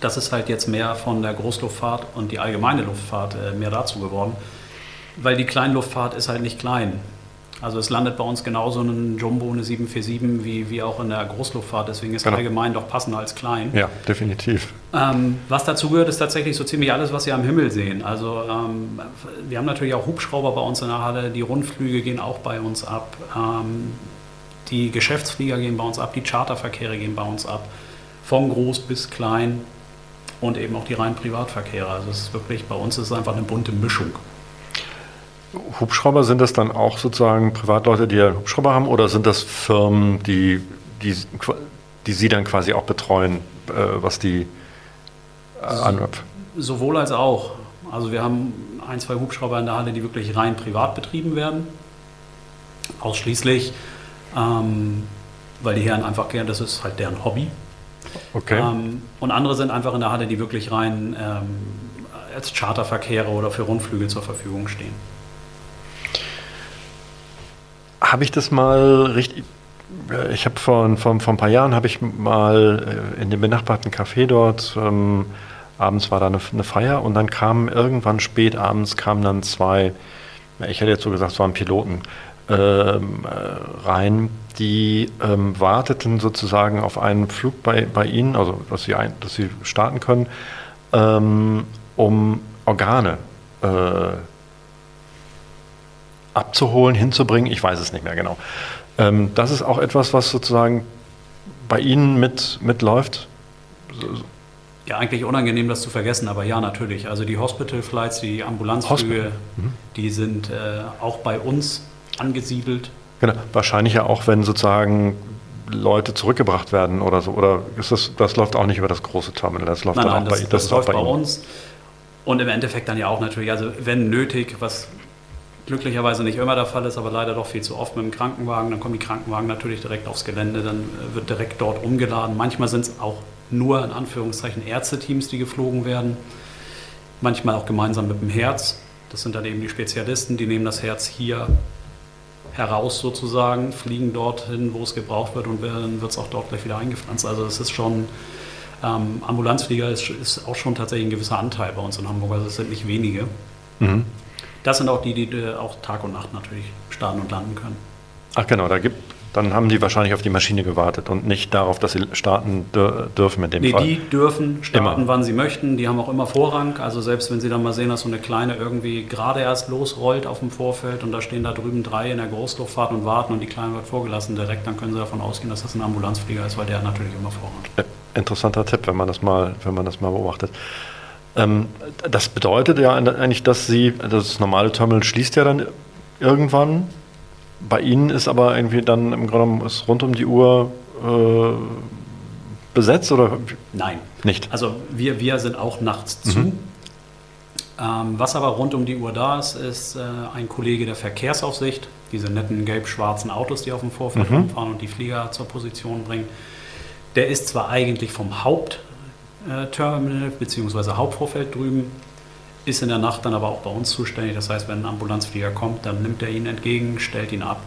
Speaker 3: Das ist halt jetzt mehr von der Großluftfahrt und die allgemeine Luftfahrt äh, mehr dazu geworden. Weil die Kleinluftfahrt ist halt nicht klein. Also es landet bei uns genauso ein Jumbo, eine 747 wie, wie auch in der Großluftfahrt. Deswegen ist genau. allgemein doch passender als klein.
Speaker 2: Ja, definitiv.
Speaker 3: Ähm, was dazu gehört, ist tatsächlich so ziemlich alles, was Sie am Himmel sehen. Also ähm, wir haben natürlich auch Hubschrauber bei uns in der Halle. Die Rundflüge gehen auch bei uns ab. Ähm, die Geschäftsflieger gehen bei uns ab. Die Charterverkehre gehen bei uns ab. Von groß bis klein. Und eben auch die reinen Privatverkehre. Also es ist wirklich, bei uns ist es einfach eine bunte Mischung.
Speaker 2: Hubschrauber, sind das dann auch sozusagen Privatleute, die einen Hubschrauber haben oder sind das Firmen, die, die, die Sie dann quasi auch betreuen, äh, was die
Speaker 3: äh, anwirft? Sowohl als auch. Also wir haben ein, zwei Hubschrauber in der Halle, die wirklich rein privat betrieben werden. Ausschließlich, ähm, weil die Herren einfach gerne, das ist halt deren Hobby.
Speaker 2: Okay. Ähm,
Speaker 3: und andere sind einfach in der Halle, die wirklich rein ähm, als Charterverkehre oder für Rundflüge zur Verfügung stehen
Speaker 2: habe ich das mal richtig. Ich habe vor, vor, vor ein paar Jahren habe ich mal äh, in dem benachbarten Café dort ähm, abends war da eine, eine, Feier und dann kamen irgendwann spät abends kamen dann zwei, ich hätte jetzt so gesagt, es waren Piloten ähm, äh, rein, die ähm, warteten sozusagen auf einen Flug bei, bei ihnen, also dass sie, ein, dass sie starten können, ähm, um Organe äh, abzuholen, hinzubringen, ich weiß es nicht mehr genau. Ähm, das ist auch etwas, was sozusagen bei Ihnen mit, mitläuft.
Speaker 3: Ja, eigentlich unangenehm, das zu vergessen, aber ja, natürlich. Also die Hospital Flights, die Ambulanzflüge.
Speaker 2: Mhm.
Speaker 3: die sind äh, auch bei uns angesiedelt.
Speaker 2: Genau, wahrscheinlich ja auch, wenn sozusagen Leute zurückgebracht werden oder so. Oder ist das, das läuft auch nicht über das große Terminal, das läuft
Speaker 3: Nein, nein,
Speaker 2: auch
Speaker 3: das,
Speaker 2: bei,
Speaker 3: das,
Speaker 2: auch
Speaker 3: läuft bei,
Speaker 2: Ihnen.
Speaker 3: uns. Und im Endeffekt dann ja auch natürlich, also wenn nötig, was glücklicherweise nicht immer der Fall ist, aber leider doch viel zu oft mit dem Krankenwagen, dann kommen die Krankenwagen natürlich direkt aufs Gelände, dann äh, wird direkt dort umgeladen. Manchmal sind es auch nur in Anführungszeichen Ärzteteams, die geflogen werden. Manchmal auch gemeinsam mit dem Herz. Das sind dann eben die Spezialisten, die nehmen das Herz hier heraus sozusagen, fliegen dorthin, wo es gebraucht wird und dann wird es auch dort gleich wieder eingepflanzt. Also es ist schon, ähm, Ambulanzflieger ist, ist, auch schon tatsächlich ein gewisser Anteil bei uns in Hamburg, also es sind nicht wenige.
Speaker 2: Mhm.
Speaker 3: Das sind auch die, die äh, auch Tag und Nacht natürlich starten und landen können.
Speaker 2: Ach genau, da gibt, dann haben die wahrscheinlich auf die Maschine gewartet und nicht darauf, dass sie starten dür dürfen in dem
Speaker 3: Nee,
Speaker 2: Fall.
Speaker 3: die dürfen starten,
Speaker 2: Immer.
Speaker 3: wann sie möchten. Die haben auch immer Vorrang. Also selbst wenn sie dann mal sehen, dass so eine kleine irgendwie gerade erst losrollt auf dem Vorfeld und da stehen da drüben drei in der Großluftfahrt und warten und die Kleine wird vorgelassen direkt, dann können sie davon ausgehen, dass das ein Ambulanzflieger ist, weil der hat natürlich immer Vorrang.
Speaker 2: Äh, Interessanter Tipp, wenn man das mal, wenn man das mal beobachtet. Ähm, das bedeutet ja eigentlich, dass Sie, das normale Terminal schließt ja dann irgendwann. Bei Ihnen ist aber irgendwie dann im Grunde genommen rund um die Uhr äh, besetzt oder
Speaker 3: Nein.
Speaker 2: nicht?
Speaker 3: Also wir, wir sind auch nachts
Speaker 2: Mhm.
Speaker 3: zu. Ähm, was aber rund um die Uhr da ist, ist äh, ein Kollege der Verkehrsaufsicht, diese netten gelb-schwarzen Autos, die auf dem Vorfeld
Speaker 2: Mhm.
Speaker 3: rumfahren und die Flieger zur Position bringen. Der ist zwar eigentlich vom Hauptterminal bzw. Hauptvorfeld drüben, ist in der Nacht dann aber auch bei uns zuständig. Das heißt, wenn ein Ambulanzflieger kommt, dann nimmt er ihn entgegen, stellt ihn ab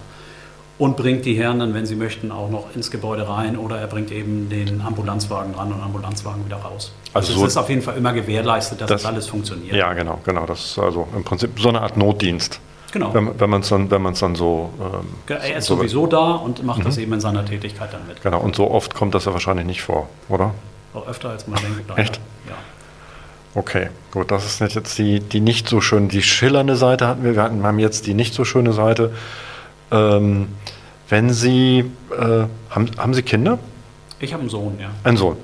Speaker 3: und bringt die Herren dann, wenn sie möchten, auch noch ins Gebäude rein oder er bringt eben den Ambulanzwagen ran und Ambulanzwagen wieder raus.
Speaker 2: Also
Speaker 3: Also,
Speaker 2: so-
Speaker 3: es ist auf jeden Fall immer gewährleistet, dass
Speaker 2: Das-
Speaker 3: das alles funktioniert.
Speaker 2: Ja, genau, genau. Das ist also im Prinzip so eine Art Notdienst.
Speaker 3: Genau.
Speaker 2: Wenn, wenn man es dann, wenn man es dann so. Ähm,
Speaker 3: Er ist
Speaker 2: so-
Speaker 3: sowieso da und macht
Speaker 2: Mhm.
Speaker 3: das eben in seiner Tätigkeit dann mit.
Speaker 2: Genau, und so oft kommt das ja wahrscheinlich nicht vor, oder?
Speaker 3: Auch öfter als man denkt.
Speaker 2: Echt?
Speaker 3: Ja.
Speaker 2: Okay, gut, das ist jetzt die, die nicht so schön, die schillernde Seite hatten wir, wir hatten, haben jetzt die nicht so schöne Seite. Ähm, wenn Sie, äh, haben, haben Sie Kinder?
Speaker 3: Ich habe einen Sohn, ja.
Speaker 2: Ein Sohn.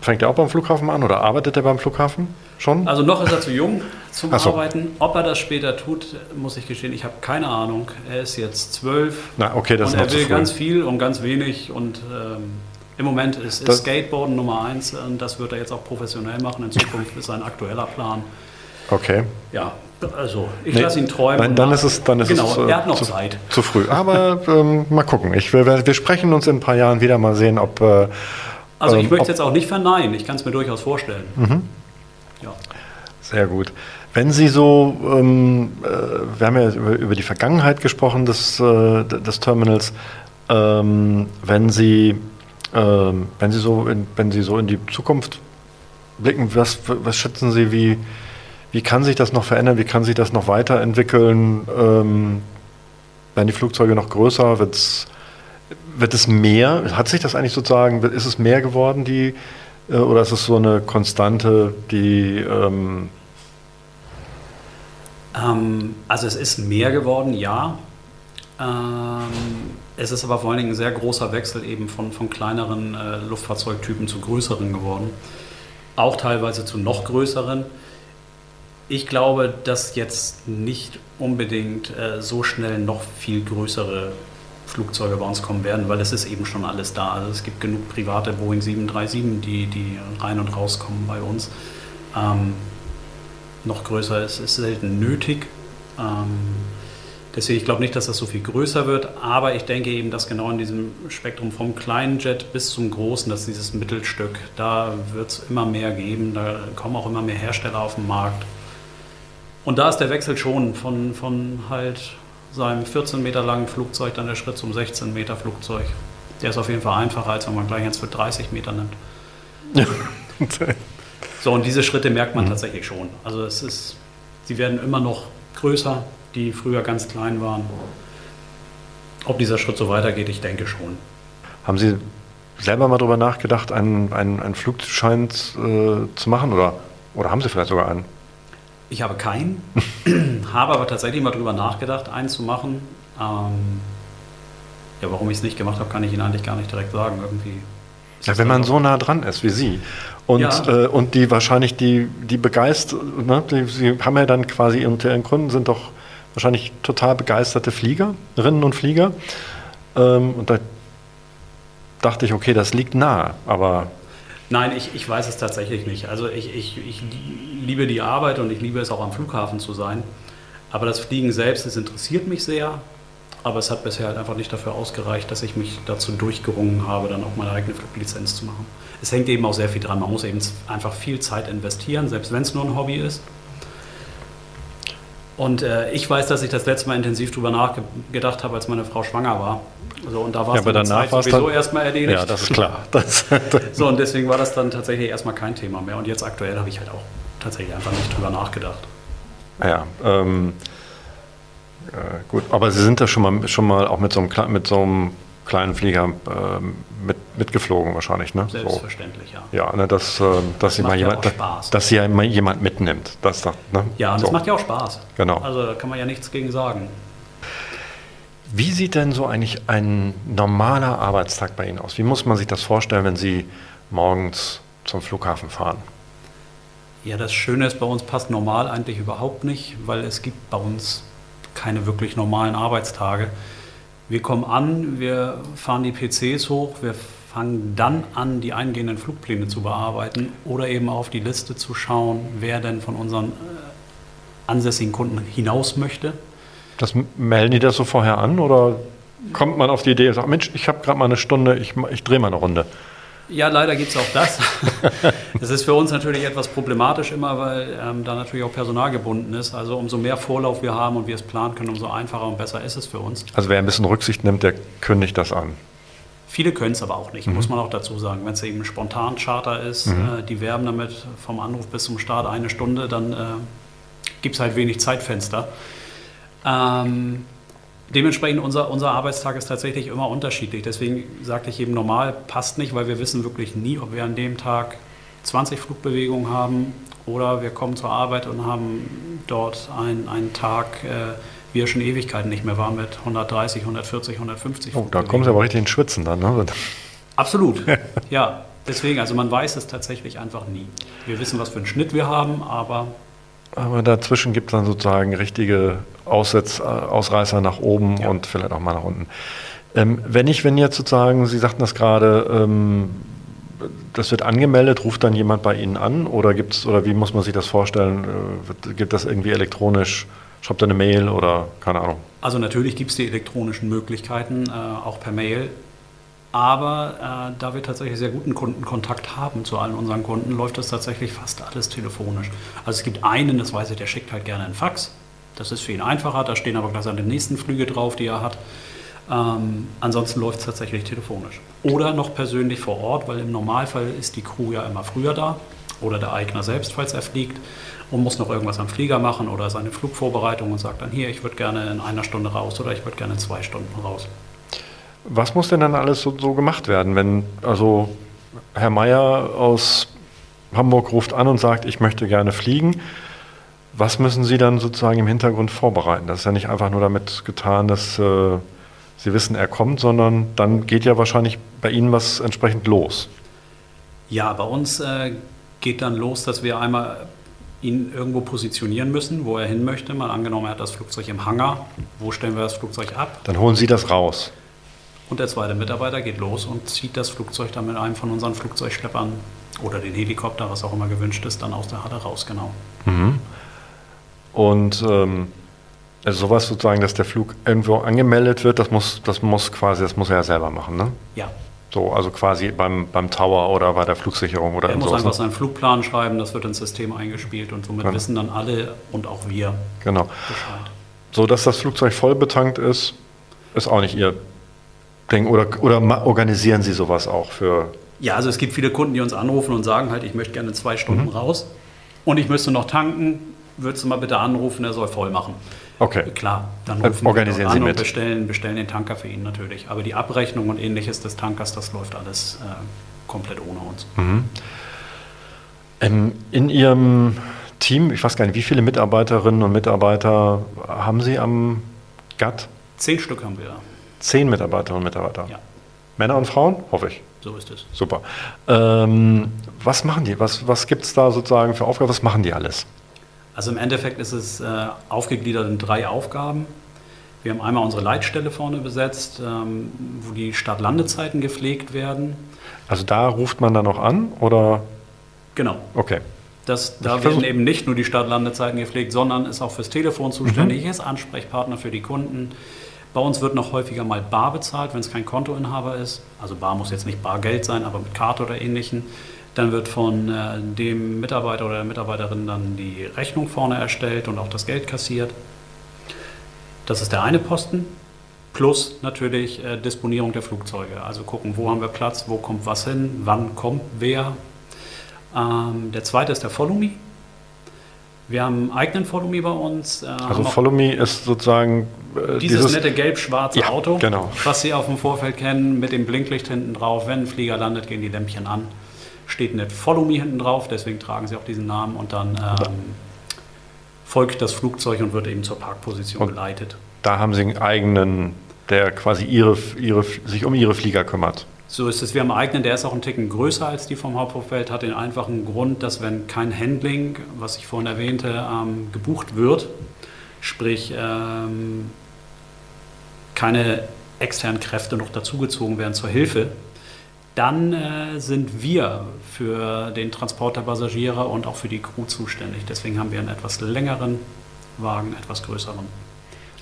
Speaker 2: Fängt er auch beim Flughafen an oder arbeitet er beim Flughafen schon?
Speaker 3: Also noch ist er zu jung zum
Speaker 2: so.
Speaker 3: Arbeiten. Ob er das später tut, muss ich gestehen, ich habe keine Ahnung. Er ist jetzt zwölf
Speaker 2: Na, okay, das
Speaker 3: und
Speaker 2: ist noch
Speaker 3: er will ganz viel und ganz wenig und ähm, im Moment ist, ist Skateboarden Nummer eins und das wird er jetzt auch professionell machen. In Zukunft ist sein aktueller Plan.
Speaker 2: Okay.
Speaker 3: Ja, also ich
Speaker 2: Nee,
Speaker 3: lasse ihn träumen.
Speaker 2: Nein, dann
Speaker 3: nach-
Speaker 2: ist es, dann ist
Speaker 3: genau,
Speaker 2: es äh,
Speaker 3: er hat noch
Speaker 2: zu,
Speaker 3: Zeit.
Speaker 2: zu früh. Aber ähm, mal gucken. Ich, wir, wir sprechen uns in ein paar Jahren wieder mal sehen, ob. Äh,
Speaker 3: Also ich
Speaker 2: ähm,
Speaker 3: möchte
Speaker 2: ob-
Speaker 3: jetzt auch nicht verneinen, ich kann es mir durchaus vorstellen.
Speaker 2: Mhm.
Speaker 3: Ja.
Speaker 2: Sehr gut. Wenn Sie so, ähm, äh, wir haben ja über, über die Vergangenheit gesprochen des, äh, des Terminals, ähm, wenn Sie, ähm, wenn Sie so, in, wenn Sie so in die Zukunft blicken, was, was schätzen Sie, wie, wie kann sich das noch verändern? Wie kann sich das noch weiterentwickeln? Ähm, werden die Flugzeuge noch größer? Wird's, wird es mehr? Hat sich das eigentlich sozusagen, ist es mehr geworden, die, äh, oder ist es so eine Konstante, die, ähm,
Speaker 3: Ähm, also es ist mehr geworden, ja. Ähm, es ist aber vor allen Dingen ein sehr großer Wechsel eben von, von kleineren äh, Luftfahrzeugtypen zu größeren geworden. Auch teilweise zu noch größeren. Ich glaube, dass jetzt nicht unbedingt äh, so schnell noch viel größere Flugzeuge bei uns kommen werden, weil es ist eben schon alles da. Also es gibt genug private Boeing 737, die, die rein und rauskommen bei uns. Ähm, noch größer ist, ist selten nötig. Ähm, deswegen, ich glaube nicht, dass das so viel größer wird, aber ich denke eben, dass genau in diesem Spektrum vom kleinen Jet bis zum großen, dass dieses Mittelstück, da wird es immer mehr geben, da kommen auch immer mehr Hersteller auf den Markt. Und da ist der Wechsel schon von, von halt seinem 14 Meter langen Flugzeug dann der Schritt zum 16 Meter Flugzeug. Der ist auf jeden Fall einfacher, als wenn man gleich eins für 30 Meter nimmt. So, und diese Schritte merkt man tatsächlich schon. Also es ist, sie werden immer noch größer, die früher ganz klein waren. Ob dieser Schritt so weitergeht, ich denke schon.
Speaker 2: haben Sie selber mal darüber nachgedacht, einen, einen, einen Flugschein äh, zu machen oder, oder haben Sie vielleicht sogar einen?
Speaker 3: Ich habe keinen, habe aber tatsächlich mal drüber nachgedacht, einen zu machen. Ähm, ja, warum ich es nicht gemacht habe, kann ich Ihnen eigentlich gar nicht direkt sagen. Irgendwie
Speaker 2: Ja, wenn man so nah dran ist wie Sie und,
Speaker 3: Ja.
Speaker 2: äh, und die wahrscheinlich die, die begeistert, ne, die, Sie haben ja dann quasi unter Ihren Kunden sind doch wahrscheinlich total begeisterte Fliegerinnen und Flieger. Ähm, und da dachte ich, okay, das liegt nahe, aber
Speaker 3: Nein, ich, ich weiß es tatsächlich nicht. Also ich, ich, ich liebe die Arbeit und ich liebe es auch am Flughafen zu sein. Aber das Fliegen selbst, es interessiert mich sehr. Aber es hat bisher halt einfach nicht dafür ausgereicht, dass ich mich dazu durchgerungen habe, dann auch meine eigene Fluglizenz zu machen. Es hängt eben auch sehr viel dran. Man muss eben einfach viel Zeit investieren, selbst wenn es nur ein Hobby ist. Und äh, ich weiß, dass ich das letzte Mal intensiv darüber nachgedacht habe, als meine Frau schwanger war. So, und da war
Speaker 2: Ja,
Speaker 3: es dann Zeit sowieso
Speaker 2: dann-
Speaker 3: erstmal erledigt.
Speaker 2: ja, das ist klar. Das,
Speaker 3: So, und deswegen war das dann tatsächlich erstmal kein Thema mehr. Und jetzt aktuell habe ich halt auch tatsächlich einfach nicht drüber nachgedacht.
Speaker 2: ja, ähm, äh, gut, aber Sie sind da schon mal, schon mal auch mit so einem, mit so einem kleinen Flieger ähm, mit, mitgeflogen wahrscheinlich, ne? So.
Speaker 3: Selbstverständlich, ja.
Speaker 2: Ja, ne, dass, äh, dass, sie
Speaker 3: macht
Speaker 2: mal
Speaker 3: ja
Speaker 2: jemand,
Speaker 3: Spaß.
Speaker 2: dass sie ja immer jemand mitnimmt. Das, das, ne?
Speaker 3: Ja, und
Speaker 2: so.
Speaker 3: das macht ja auch Spaß.
Speaker 2: Genau.
Speaker 3: Also da kann man ja nichts gegen sagen.
Speaker 2: Wie sieht denn so eigentlich ein normaler Arbeitstag bei Ihnen aus? Wie muss man sich das vorstellen, wenn Sie morgens zum Flughafen fahren?
Speaker 3: Ja, das Schöne ist, bei uns passt normal eigentlich überhaupt nicht, weil es gibt bei uns keine wirklich normalen Arbeitstage. Wir kommen an, wir fahren die PCs hoch, wir fangen dann an, die eingehenden Flugpläne zu bearbeiten oder eben auf die Liste zu schauen, wer denn von unseren äh, ansässigen Kunden hinaus möchte.
Speaker 2: Das melden die das so vorher an oder kommt man auf die Idee und sagt, Mensch, ich habe gerade mal eine Stunde, ich, ich drehe mal eine Runde.
Speaker 3: Ja, leider gibt es auch das. Das ist für uns natürlich etwas problematisch immer, weil ähm, da natürlich auch Personal gebunden ist. Also umso mehr Vorlauf wir haben und wir es planen können, umso einfacher und besser ist es für uns.
Speaker 2: Also wer ein bisschen Rücksicht nimmt, der kündigt das an.
Speaker 3: Viele können es aber auch nicht, muss man auch dazu sagen. Wenn es eben ein Spontan-Charter ist, äh, die werben damit vom Anruf bis zum Start eine Stunde, dann äh, gibt es halt wenig Zeitfenster. Ähm, dementsprechend unser, unser Arbeitstag ist tatsächlich immer unterschiedlich. Deswegen sagte ich eben, normal passt nicht, weil wir wissen wirklich nie, ob wir an dem Tag 20 Flugbewegungen haben oder wir kommen zur Arbeit und haben dort einen, einen Tag, äh, wie er schon Ewigkeiten nicht mehr war, mit 130, 140, 150
Speaker 2: Oh, da kommen Sie aber richtig ins Schwitzen dann. Ne?
Speaker 3: Absolut, ja. Deswegen, also man weiß es tatsächlich einfach nie. Wir wissen, was für einen Schnitt wir haben, aber
Speaker 2: Aber dazwischen gibt es dann sozusagen richtige Aussetz, äh, Ausreißer nach oben
Speaker 3: Ja.
Speaker 2: und vielleicht auch mal nach unten. Ähm, wenn ich, wenn jetzt sozusagen, Sie sagten das gerade, ähm, das wird angemeldet, ruft dann jemand bei Ihnen an oder gibt's oder wie muss man sich das vorstellen? Äh, wird, gibt das irgendwie elektronisch? Schreibt eine Mail oder keine Ahnung?
Speaker 3: also natürlich gibt es die elektronischen Möglichkeiten, äh, auch per Mail. Aber äh, da wir tatsächlich sehr guten Kundenkontakt haben zu allen unseren Kunden, läuft das tatsächlich fast alles telefonisch. Also es gibt einen, das weiß ich, der schickt halt gerne einen Fax. Das ist für ihn einfacher, da stehen aber gleich seine nächsten Flüge drauf, die er hat. Ähm, ansonsten läuft es tatsächlich telefonisch. Oder noch persönlich vor Ort, weil im Normalfall ist die Crew ja immer früher da. Oder der Eigner selbst, falls er fliegt und muss noch irgendwas am Flieger machen oder seine Flugvorbereitung und sagt dann hier, ich würde gerne in einer Stunde raus oder ich würde gerne in zwei Stunden raus.
Speaker 2: Was muss denn dann alles so, so gemacht werden, wenn also Herr Meier aus Hamburg ruft an und sagt, ich möchte gerne fliegen? Was müssen Sie dann sozusagen im Hintergrund vorbereiten? Das ist ja nicht einfach nur damit getan, dass äh, Sie wissen, er kommt, sondern dann geht ja wahrscheinlich bei Ihnen was entsprechend los.
Speaker 3: Ja, bei uns äh, geht dann los, dass wir einmal ihn irgendwo positionieren müssen, wo er hin möchte. Mal angenommen, er hat das Flugzeug im Hangar. Wo stellen wir das Flugzeug ab?
Speaker 2: Dann holen Sie das raus.
Speaker 3: Und der zweite Mitarbeiter geht los und zieht das Flugzeug dann mit einem von unseren Flugzeugschleppern oder den Helikopter, was auch immer gewünscht ist, dann aus der Halle raus, genau.
Speaker 2: Und ähm, also sowas sozusagen, dass der Flug irgendwo angemeldet wird, das muss, das muss quasi, das muss er ja selber machen, ne?
Speaker 3: Ja,
Speaker 2: So, also quasi beim, beim Tower oder bei der Flugsicherung oder
Speaker 3: er muss
Speaker 2: sowas.
Speaker 3: einfach
Speaker 2: ne?
Speaker 3: seinen Flugplan schreiben, das wird ins System eingespielt und somit
Speaker 2: Genau.
Speaker 3: wissen dann alle und auch wir
Speaker 2: Genau.
Speaker 3: Bescheid.
Speaker 2: So, dass das Flugzeug voll betankt ist, ist auch nicht Ihr Ding. Oder, oder organisieren Sie sowas auch für.
Speaker 3: Ja, also es gibt viele Kunden, die uns anrufen und sagen halt, ich möchte gerne zwei Stunden
Speaker 2: Mhm.
Speaker 3: raus und ich müsste noch tanken, würdest du mal bitte anrufen, er soll voll machen.
Speaker 2: Okay.
Speaker 3: Klar, dann
Speaker 2: Äh,
Speaker 3: rufen
Speaker 2: organisieren
Speaker 3: wir dort
Speaker 2: Sie
Speaker 3: an und bestellen, bestellen den Tanker für ihn natürlich. Aber die Abrechnung und ähnliches des Tankers, das läuft alles äh, komplett ohne uns.
Speaker 2: Ähm, in Ihrem Team, ich weiß gar nicht, wie viele Mitarbeiterinnen und Mitarbeiter haben Sie am GATT?
Speaker 3: Zehn Stück haben wir da.
Speaker 2: Zehn Mitarbeiterinnen und Mitarbeiter.
Speaker 3: Ja.
Speaker 2: Männer und Frauen, hoffe ich.
Speaker 3: So ist es.
Speaker 2: Super. Ähm, was machen die? Was, was gibt es da sozusagen für Aufgaben? Was machen die alles?
Speaker 3: Also im Endeffekt ist es äh, aufgegliedert in drei Aufgaben. Wir haben einmal unsere Leitstelle vorne besetzt, ähm, wo die Start-Landezeiten gepflegt werden.
Speaker 2: Also da ruft man dann noch an oder?
Speaker 3: Genau.
Speaker 2: Okay.
Speaker 3: Das, da werden eben nicht nur die Start-Landezeiten gepflegt, sondern ist auch fürs Telefon zuständig, mhm. ist Ansprechpartner für die Kunden. Bei uns wird noch häufiger mal bar bezahlt, wenn es kein Kontoinhaber ist. Also bar muss jetzt nicht Bargeld sein, aber mit Karte oder ähnlichen. Dann wird von äh, dem Mitarbeiter oder der Mitarbeiterin dann die Rechnung vorne erstellt und auch das Geld kassiert. Das ist der eine Posten. Plus natürlich äh, Disponierung der Flugzeuge. Also gucken, wo haben wir Platz, wo kommt was hin, wann kommt wer. Ähm, der zweite ist der Follow Me. Wir haben einen eigenen Follow Me bei uns.
Speaker 2: Äh, also Follow Me ist sozusagen
Speaker 3: äh, dieses, dieses, nette gelb-schwarze
Speaker 2: ja,
Speaker 3: Auto,
Speaker 2: genau.
Speaker 3: was Sie auf dem Vorfeld kennen, mit dem Blinklicht hinten drauf. Wenn ein Flieger landet, gehen die Lämpchen an. Steht nicht Follow Me hinten drauf, deswegen tragen sie auch diesen Namen und dann ähm, folgt das Flugzeug und wird eben zur Parkposition und geleitet.
Speaker 2: Da haben Sie einen eigenen, der quasi ihre, ihre, sich um Ihre Flieger kümmert.
Speaker 3: So ist es. Wir haben einen eigenen, der ist auch einen Ticken größer als die vom Hauptvorfeld, hat den einfachen Grund, dass wenn kein Handling, was ich vorhin erwähnte, ähm, gebucht wird, sprich ähm, keine externen Kräfte noch dazugezogen werden zur Hilfe, dann äh, sind wir für den Transport der Passagiere und auch für die Crew zuständig. Deswegen haben wir einen etwas längeren Wagen, etwas größeren.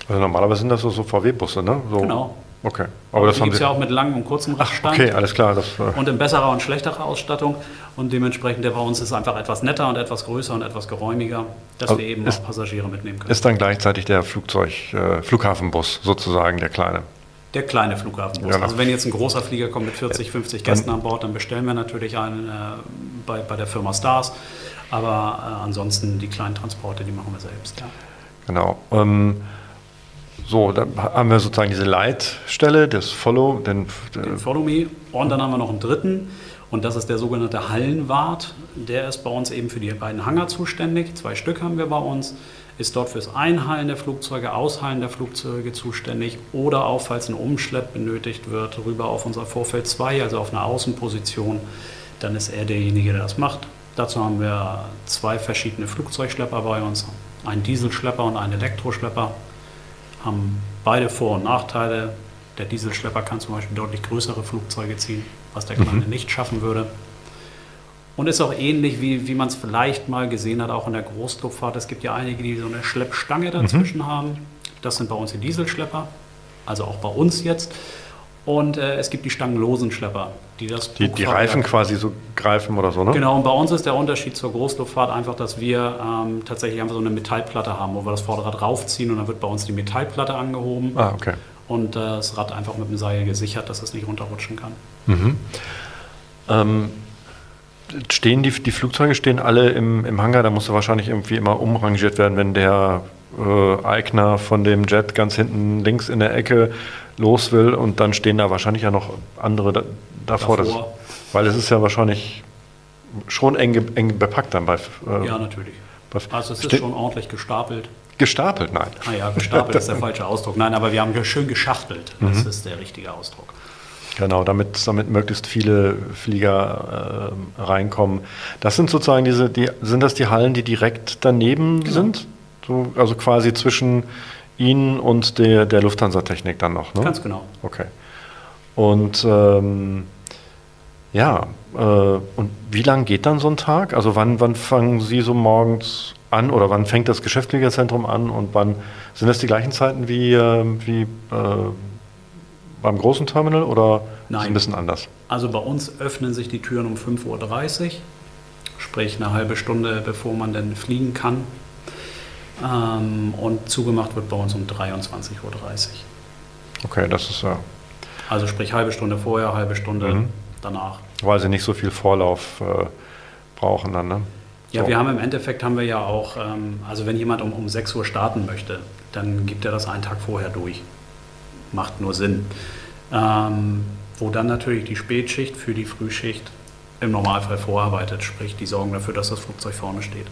Speaker 2: Also normalerweise sind das so, so VW-Busse, ne? So,
Speaker 3: genau.
Speaker 2: Okay.
Speaker 3: Aber, das gibt es ja auch mit langem und kurzem
Speaker 2: Radstand. Okay, alles klar. Das,
Speaker 3: äh und in besserer und schlechterer Ausstattung. Und dementsprechend der bei uns ist einfach etwas netter und etwas größer und etwas geräumiger, dass also wir eben ist, auch Passagiere mitnehmen können.
Speaker 2: Ist dann gleichzeitig der Flugzeug, äh, Flughafenbus sozusagen, der kleine?
Speaker 3: Der kleine Flughafenbus. Genau. Also wenn jetzt ein großer Flieger kommt mit 40, 50 Gästen an Bord, dann bestellen wir natürlich einen äh, bei, bei der Firma Stars. Aber äh, ansonsten die kleinen Transporte, die machen wir selbst. Ja.
Speaker 2: Genau. Ähm, so, dann haben wir sozusagen diese Leitstelle, das Follow,
Speaker 3: den, den Follow Me. Und dann haben wir noch einen dritten. Und das ist der sogenannte Hallenwart. Der ist bei uns eben für die beiden Hangar zuständig. Zwei Stück haben wir bei uns ist dort fürs Einhallen der Flugzeuge, Aushallen der Flugzeuge zuständig oder auch, falls ein Umschlepp benötigt wird, rüber auf unser Vorfeld 2, also auf eine Außenposition, dann ist er derjenige, der das macht. Dazu haben wir zwei verschiedene Flugzeugschlepper bei uns, einen Dieselschlepper und einen Elektroschlepper, haben beide Vor- und Nachteile. Der Dieselschlepper kann zum Beispiel deutlich größere Flugzeuge ziehen, was der kleine mhm. nicht schaffen würde. Und ist auch ähnlich, wie, wie man es vielleicht mal gesehen hat, auch in der Großluftfahrt. Es gibt ja einige, die so eine Schleppstange dazwischen mhm. haben. Das sind bei uns die Dieselschlepper, also auch bei uns jetzt. Und äh, es gibt die stangenlosen Schlepper, die das.
Speaker 2: Die, die Reifen quasi so greifen oder so, ne?
Speaker 3: Genau, und bei uns ist der Unterschied zur Großluftfahrt einfach, dass wir ähm, tatsächlich einfach so eine Metallplatte haben, wo wir das Vorderrad raufziehen und dann wird bei uns die Metallplatte angehoben.
Speaker 2: Ah, okay.
Speaker 3: Und äh, das Rad einfach mit dem Seil gesichert, dass es nicht runterrutschen kann.
Speaker 2: Mhm. Ähm, stehen die, die Flugzeuge stehen alle im, im Hangar, da muss wahrscheinlich irgendwie immer umrangiert werden, wenn der äh, Eigner von dem Jet ganz hinten links in der Ecke los will und dann stehen da wahrscheinlich ja noch andere da, davor. davor. Das, weil es ist ja wahrscheinlich schon eng, eng bepackt dann bei.
Speaker 3: Äh, ja, natürlich. also es ist schon ordentlich gestapelt.
Speaker 2: Gestapelt, nein.
Speaker 3: Ah ja, gestapelt ist der falsche Ausdruck. Nein, aber wir haben schön geschachtelt. Das mhm. ist der richtige Ausdruck.
Speaker 2: Genau, damit, damit möglichst viele Flieger äh, reinkommen. Das sind sozusagen diese, die, sind das die Hallen, die direkt daneben genau. sind? So, also quasi zwischen Ihnen und der, der Lufthansa-Technik dann noch, ne?
Speaker 3: Ganz genau.
Speaker 2: Okay. Und ähm, ja, äh, und wie lange geht dann so ein Tag? Also wann, wann fangen Sie so morgens an oder wann fängt das Geschäftsfliegerzentrum an und wann sind das die gleichen Zeiten wie, äh, wie beim großen Terminal oder
Speaker 3: Nein. ist es
Speaker 2: ein bisschen anders?
Speaker 3: Also bei uns öffnen sich die Türen um 5.30 Uhr, sprich eine halbe Stunde bevor man denn fliegen kann. Ähm, und zugemacht wird bei uns um 23.30 Uhr.
Speaker 2: Okay, das ist ja.
Speaker 3: Also sprich halbe Stunde vorher, halbe Stunde mhm. danach.
Speaker 2: Weil sie nicht so viel Vorlauf äh, brauchen dann, ne?
Speaker 3: Ja, so. wir haben im Endeffekt haben wir ja auch, ähm, also wenn jemand um, um 6 Uhr starten möchte, dann gibt er das einen Tag vorher durch macht nur Sinn. Ähm, wo dann natürlich die Spätschicht für die Frühschicht im Normalfall vorarbeitet, sprich die sorgen dafür, dass das Flugzeug vorne steht.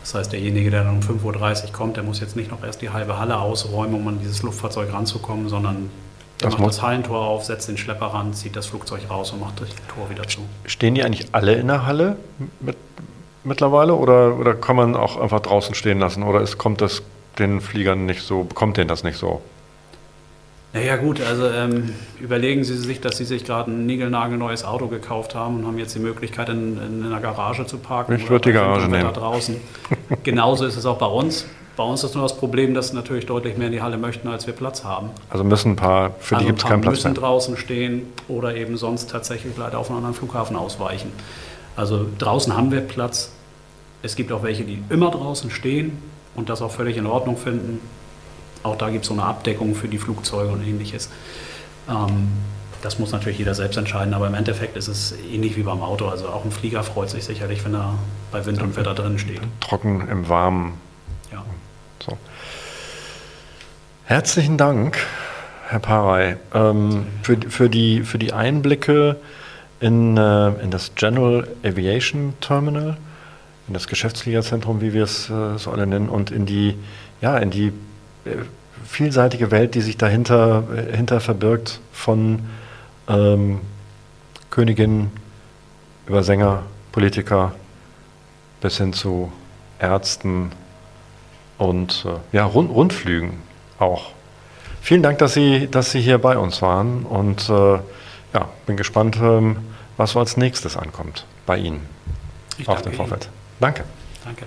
Speaker 3: Das heißt, derjenige, der dann um 5.30 Uhr kommt, der muss jetzt nicht noch erst die halbe Halle ausräumen, um an dieses Luftfahrzeug ranzukommen, sondern Der das macht das Hallentor auf, setzt den Schlepper ran, zieht das Flugzeug raus und macht das Tor wieder zu.
Speaker 2: Stehen die eigentlich alle in der Halle mit, mittlerweile oder, oder kann man auch einfach draußen stehen lassen? Oder ist, kommt das den Fliegern nicht so, bekommt denen das nicht so?
Speaker 3: Naja gut, also ähm, überlegen Sie sich, dass Sie sich gerade ein niegelnagelneues Auto gekauft haben und haben jetzt die Möglichkeit, in, in einer Garage zu parken.
Speaker 2: Ich würde die Garage nehmen.
Speaker 3: draußen. Genauso ist es auch bei uns. Bei uns ist nur das Problem, dass natürlich deutlich mehr in die Halle möchten, als wir Platz haben.
Speaker 2: Also müssen ein paar, für also die gibt es keinen Platz
Speaker 3: müssen mehr. draußen stehen oder eben sonst tatsächlich leider auf einen anderen Flughafen ausweichen. Also draußen haben wir Platz. Es gibt auch welche, die immer draußen stehen und das auch völlig in Ordnung finden. Auch da gibt es so eine Abdeckung für die Flugzeuge und ähnliches. Ähm, das muss natürlich jeder selbst entscheiden, aber im Endeffekt ist es ähnlich wie beim Auto. Also auch ein Flieger freut sich sicherlich, wenn er bei Wind und Wetter drin steht.
Speaker 2: Trocken im Warmen. Ja. So. Herzlichen Dank, Herr Parey, ähm, für, für, die, für die Einblicke in, äh, in das General Aviation Terminal, in das Geschäftsfliegerzentrum, wie wir es äh, so alle nennen, und in die, ja, in die vielseitige Welt, die sich dahinter hinter verbirgt, von ähm, Königinnen über Sänger, Politiker bis hin zu Ärzten und äh, ja, Rund Rundflügen auch. Vielen Dank, dass Sie, dass Sie hier bei uns waren und äh, ja, bin gespannt, ähm, was so als nächstes ankommt bei Ihnen ich auf dem Vorfeld. Danke.
Speaker 3: Danke.